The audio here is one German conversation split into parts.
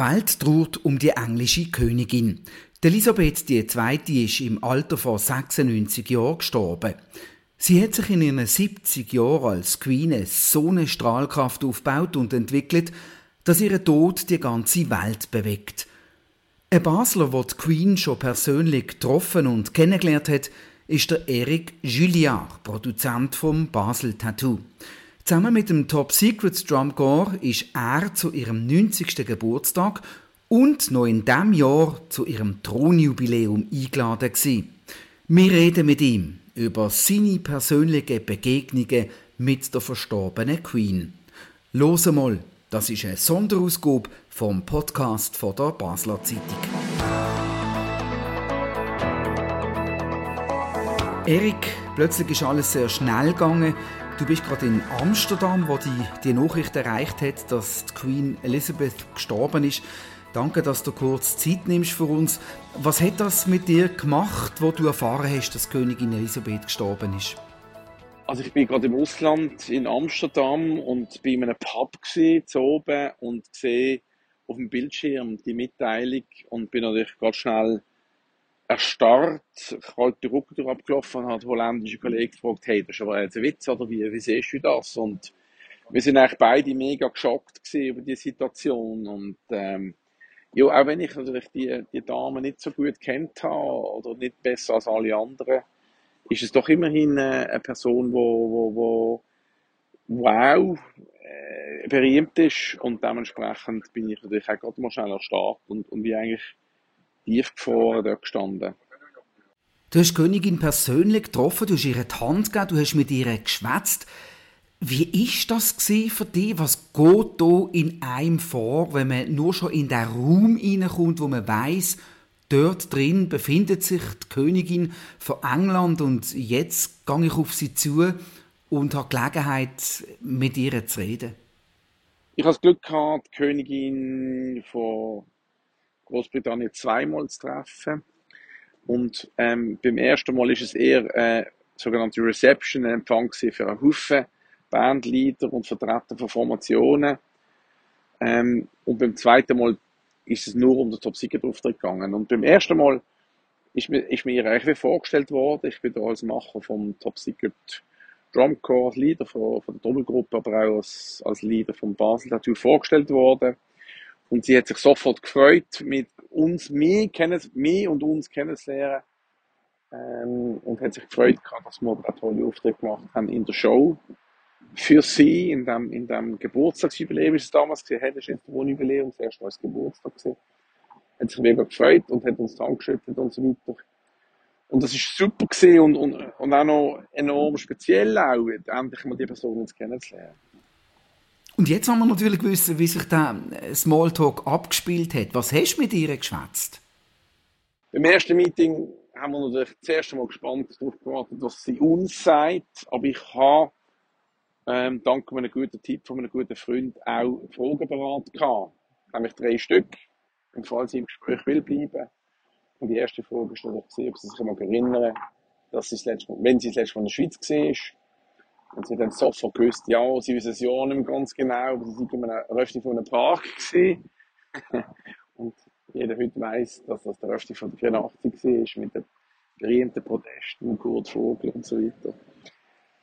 Welt trauert um die englische Königin. Elisabeth II. ist im Alter von 96 Jahren gestorben. Sie hat sich in ihren 70 Jahren als Queen so eine Strahlkraft aufgebaut und entwickelt, dass ihr Tod die ganze Welt bewegt. Ein Basler, der die Queen schon persönlich getroffen und kennengelernt hat, ist der Eric Julliard, Produzent vom Basel Tattoo. Zusammen mit dem Top Secrets Drum Corps ist er zu ihrem 90. Geburtstag und noch in diesem Jahr zu ihrem Thronjubiläum eingeladen gewesen. Wir reden mit ihm über seine persönlichen Begegnungen mit der verstorbenen Queen. Los mal, das ist eine Sonderausgabe vom Podcast von der Basler Zeitung. Erik, plötzlich ist alles sehr schnell gegangen. Du bist gerade in Amsterdam, wo die, die Nachricht erreicht hat, dass die Queen Elizabeth gestorben ist. Danke, dass du kurz Zeit nimmst für uns. Was hat das mit dir gemacht, wo du erfahren hast, dass Königin Elisabeth gestorben ist? Also ich bin gerade im Ausland in Amsterdam und bin in einem Pub gesehen, oben und sehe auf dem Bildschirm die Mitteilung und bin natürlich ganz schnell erstarrt, kalt die Rücken abgelaufen und hat holländische Kollegen gefragt, hey, das ist aber jetzt ein Witz, oder? Wie, wie siehst du das? Und wir sind eigentlich beide mega geschockt über die Situation. Und ähm, ja, auch wenn ich natürlich die, die Dame nicht so gut kennt habe oder nicht besser als alle anderen, ist es doch immerhin äh, eine Person, wo, wo, wo wow, äh, berühmt ist. Und dementsprechend bin ich natürlich auch gerade mal schnell erstarrt und, und wie eigentlich tief gefroren dort gestanden. Du hast die Königin persönlich getroffen, du hast ihr die Hand gegeben, du hast mit ihr geschwätzt. Wie ist das für dich? Was geht da in einem vor, wenn man nur schon in den Raum hineinkommt, wo man weiß, dort drin befindet sich die Königin von England und jetzt gehe ich auf sie zu und habe Gelegenheit, mit ihr zu reden? Ich habe das Glück gehabt, die Königin von Großbritannien zweimal zu treffen. Und ähm, beim ersten Mal ist es eher äh, sogenannte Reception, ein Empfang für einen Haufen Bandleader und Vertreter von Formationen. Ähm, und beim zweiten Mal ist es nur um den Top Secret Auftritt gegangen. Und beim ersten Mal ist mir, ist mir eigentlich vorgestellt worden. Ich bin da als Macher vom Top Secret Drumcore, als Leader von, von der Doppelgruppe, aber auch als, als Leader vom Basel Tattoo vorgestellt worden. Und sie hat sich sofort gefreut, mit uns, mich, kennen, mich und uns kennenzulernen. Ähm, und hat sich gefreut, dass wir einen tollen Auftritt gemacht haben in der Show. Für sie, in dem, in dem Geburtstagsjubiläum, ist es damals gesehen, hey, das ist jetzt ein Jubiläum, das erste Mal als Geburtstag gesehen. Hat sich mega gefreut und hat uns geschüttet und so weiter. Und das ist super gesehen und, und, und auch noch enorm speziell auch, endlich mal die Person jetzt kennenzulernen. Und jetzt wollen wir natürlich wissen, wie sich der Smalltalk abgespielt hat. Was hast du mit ihr geschwätzt? Beim ersten Meeting haben wir natürlich das erste Mal gespannt darauf gewartet, was sie uns sagt. Aber ich habe, ähm, dank einem guten Tipp von einem guten Freund, auch Fragen beraten gehabt. Nämlich drei Stück, im Fall sie im Gespräch will bleiben. Und die erste Frage ist natürlich, ob sie sich mal erinnern, dass sie das letzte Mal, wenn sie das letzte Mal in der Schweiz war, und sie dann sofort gewusst, ja, sie wissen es ja nicht mehr ganz genau, aber sie sind in einem Rösti von einem Park gewesen. und jeder heute weiss, dass das der Rösti von der 84 war, mit den berühmten Protesten, Kurt Vogel und so weiter.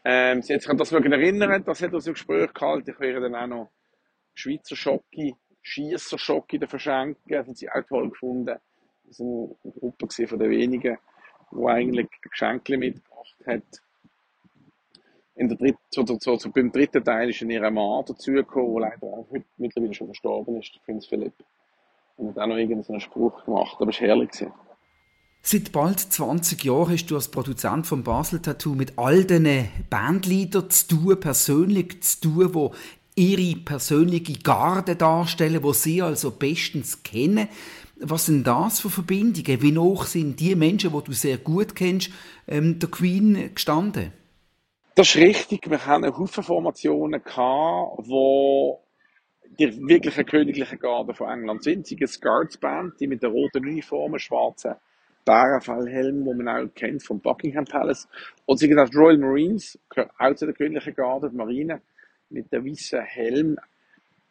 Ähm, sie hat sich an das erinnern, das hat uns im Gespräch gehalten. Ich wäre dann auch noch Schweizer Schocke, Schiesser Schocke verschenken. Das hat sie auch toll gefunden. Das war eine Gruppe von den wenigen, die eigentlich Geschenke mitgebracht hat in der dritten, so, so, so, beim dritten Teil ist in ihrer Mann dazugekommen, der leider auch mittlerweile schon verstorben ist, der Prinz Philipp. Und hat auch noch irgendeinen Spruch gemacht, aber es war herrlich. Gewesen. Seit bald 20 Jahren hast du als Produzent von Basel Tattoo mit all diesen Bandleadern zu tun, persönlich zu tun, wo ihre persönliche Garde darstellen, wo sie also bestens kennen. Was sind das für Verbindungen? Wie hoch sind die Menschen, die du sehr gut kennst, ähm, der Queen gestanden? Das ist richtig. Wir haben eine Haufen Formationen gehabt, wo die wirklichen königlichen Garde von England sind. Sie sind Guards Band, die mit der roten Uniform, schwarzen Bärenfellhelm, wo man auch kennt vom Buckingham Palace. Und sie sind auch Royal Marines, auch zu der königlichen Garde, die Marine, mit der weißen Helm.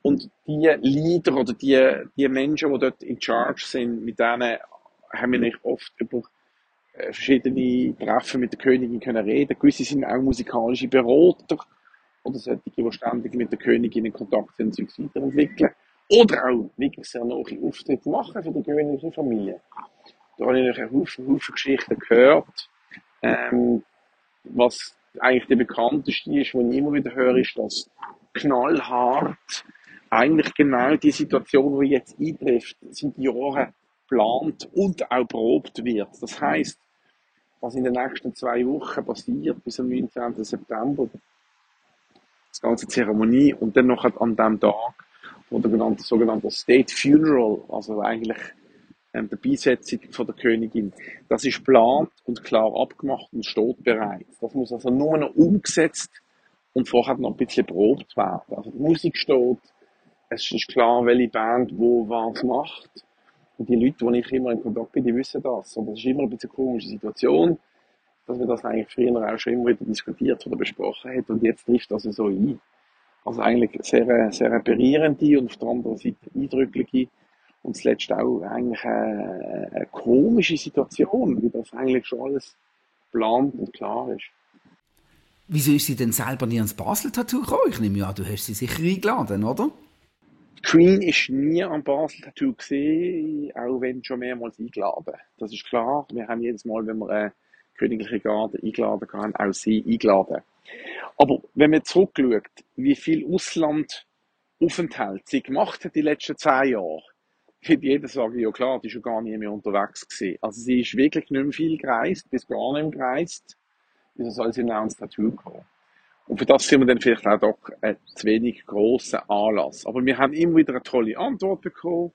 Und die Leader oder die, die Menschen, die dort in Charge sind, mit denen haben wir nicht oft über verschiedene Treffen mit der Königin können reden. Gewisse sind auch musikalische Berater oder solche, die ständig mit der Königin in Kontakt sind und sich weiterentwickeln. Oder auch wirklich sehr nahe Auftritte machen für die königliche Familie. Da habe ich einen Haufen, Haufen Geschichten gehört. Ähm, was eigentlich der bekannteste ist, was ich immer wieder höre, ist, dass knallhart eigentlich genau die Situation, die jetzt eintrifft, seit Jahren geplant und auch probt wird. Das heißt, was in den nächsten zwei Wochen passiert, bis am 19. September, das ganze Zeremonie und dann noch an dem Tag, wo der genannte, sogenannte State Funeral, also eigentlich ähm, der Beisetzung von der Königin, das ist geplant und klar abgemacht und steht bereits. Das muss also nur noch umgesetzt und vorher noch ein bisschen probt werden. Also die Musik steht, es ist klar, welche Band wo was macht. Und die Leute, die ich immer in Kontakt bin, die wissen das. Und das ist immer ein bisschen eine komische Situation, dass wir das eigentlich früher auch schon immer wieder diskutiert oder besprochen haben. Und jetzt trifft das so ein. Also eigentlich sehr, sehr reparierende und auf der anderen Seite eindrückliche und zuletzt auch eigentlich eine, eine komische Situation, wie das eigentlich schon alles geplant und klar ist. Wieso ist sie denn selber nie ans Basel-Tattoo gekommen? Ich nehme an, du hast sie sicher eingeladen, oder? Queen ist nie am Basel Tattoo gesehen, auch wenn schon mehrmals eingeladen. Das ist klar. Wir haben jedes Mal, wenn wir eine königliche Garde eingeladen haben, auch sie eingeladen. Aber wenn man zurückschaut, wie viel Auslandaufenthalt sie gemacht hat die letzten zehn Jahre, wird jeder sagen, ja klar, die ist ja gar nie mehr unterwegs gewesen. Also sie ist wirklich nicht mehr viel gereist, bis gar nicht mehr gereist. Wieso soll sie noch ans Tattoo kommen? Und für das sind wir dann vielleicht auch doch ein zu wenig grosser Anlass. Aber wir haben immer wieder eine tolle Antwort bekommen,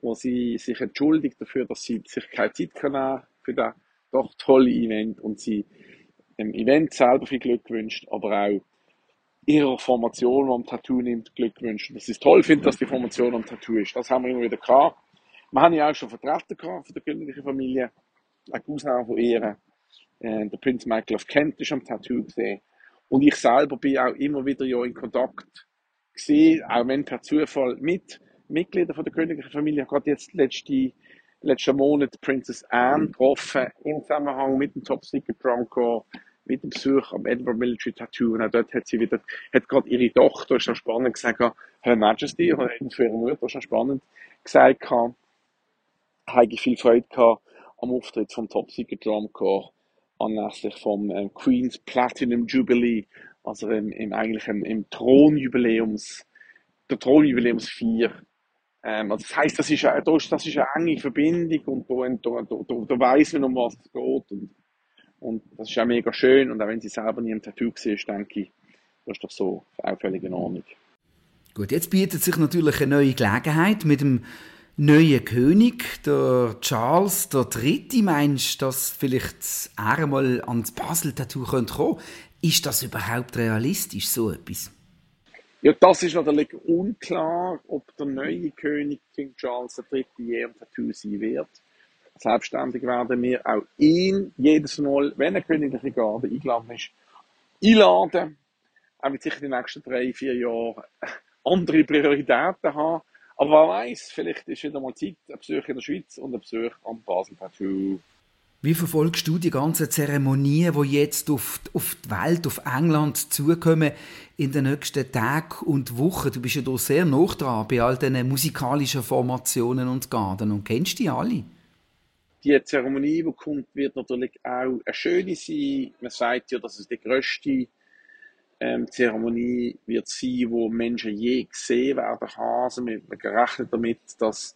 wo sie sich entschuldigt dafür, dass sie sich keine Zeit können für das doch tolle Event und sie dem Event selber viel Glück wünscht, aber auch ihrer Formation, die am Tattoo nimmt, Glück wünscht. Dass sie es toll findet, dass die Formation am Tattoo ist. Das haben wir immer wieder gehabt. Wir haben ja auch schon Vertreter gehabt von der königlichen Familie. Eine Ausnahme von ihr. Äh, der Prinz Michael of Kent ist am Tattoo gesehen. Und ich selber bin auch immer wieder ja in Kontakt gesehen, auch wenn per Zufall mit Mitgliedern von der königlichen Familie. Ich gerade jetzt letzte, letzten Monat Princess Anne getroffen im Zusammenhang mit dem Top Secret Corps, mit dem Besuch am Edinburgh Military Tattoo. Und auch dort hat sie wieder, hat gerade ihre Tochter, ist schon spannend gesagt, Her Majesty, oder für ihre Mutter, ist schon spannend gesagt, habe ich viel Freude gehabt am Auftritt vom Top Secret Drum Corps anlässlich vom äh, Queen's Platinum Jubilee, also im, im eigentlich im, im Thronjubiläums, der Thronjubiläumsfeier. Ähm, also das heisst, das ist, eine, das ist eine enge Verbindung und da, da, da, da, weiss man, um was es geht. Und, und das ist auch mega schön. Und auch wenn sie selber nie im Tattoo war, denke ich, das ist doch so auch völlig in Ordnung. Gut, jetzt bietet sich natürlich eine neue Gelegenheit mit dem neue König, der Charles III. Meinst du, dass vielleicht er einmal ans Basel-Tattoo kommen könnte? Ist das überhaupt realistisch, so etwas? Ja, das ist natürlich unklar, ob der neue König King Charles III. je am Tattoo sein wird. Selbstständig werden wir auch ihn jedes Mal, wenn eine königliche Garde eingeladen ist, einladen. Er wird sicher die nächsten drei, vier Jahre andere Prioritäten haben. Aber wer weiß, vielleicht ist wieder mal Zeit, ein Besuch in der Schweiz und ein Besuch am Basel Tattoo. Wie verfolgst du die ganzen Zeremonien, die jetzt auf, auf die Welt, auf England zukommen in den nächsten Tagen und Wochen? Du bist ja da sehr nah dran bei all diesen musikalischen Formationen und Garden und kennst die alle? Die Zeremonie, die kommt, wird natürlich auch eine schöne sein. Man sagt ja, dass es die grösste ähm, Zeremonie wird sein, wo Menschen je gesehen werden haben. Also wir gerechnet damit, dass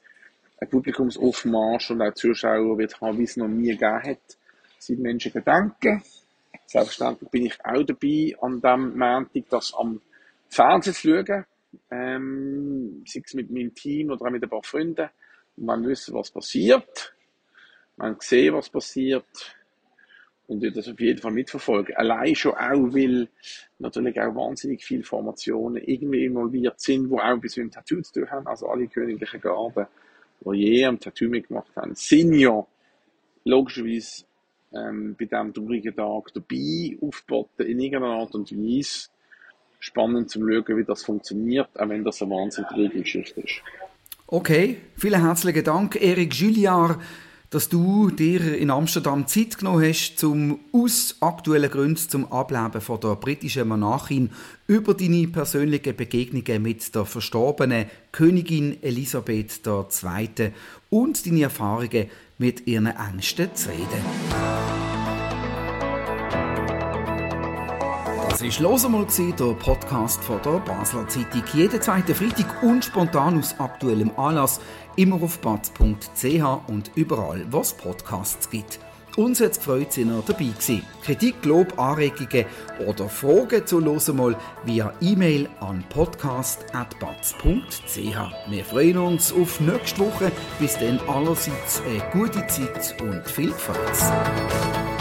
ein Publikumsaufmarsch und auch Zuschauer wird haben, wie es noch nie gegeben hat, sind Menschen gedenken. Selbstverständlich bin ich auch dabei, an dem Montag das am Fernsehen zu schauen, ähm, sei es mit meinem Team oder auch mit ein paar Freunden. Und man wissen, was passiert. Man sehen, was passiert und ich das auf jeden Fall mitverfolgen. Allein schon auch, weil natürlich auch wahnsinnig viele Formationen irgendwie involviert sind, wo auch bis mit dem Tattoo zu tun haben. Also alle königlichen Garden, die je am Tattoo mitgemacht haben, sind ja logischerweise ähm, bei diesem traurigen Tag dabei, aufgeboten in irgendeiner Art und Weise. spannend zu schauen, wie das funktioniert, auch wenn das eine wahnsinnig traurige Geschichte ist. Okay, vielen herzlichen Dank, Erik Julliard, dass du dir in Amsterdam Zeit genommen hast, um aus aktuellen Gründen zum Ableben von der britischen Monarchin über deine persönlichen Begegnungen mit der verstorbenen Königin Elisabeth II. und deine Erfahrungen mit ihren Ängsten zu reden. Das war «Los einmal», der Podcast von der Basler Zeitung. Jeden zweiten Freitag und spontan aus aktuellem Anlass. Immer auf batz.ch und überall, wo es Podcasts gibt. Uns hat es gefreut, dass ihr dabei gewesen. Kritik, Lob, Anregungen oder Fragen zu «Los einmal» via E-Mail an podcast.batz.ch. Wir freuen uns auf nächste Woche. Bis dann allerseits eine gute Zeit und viel Freude.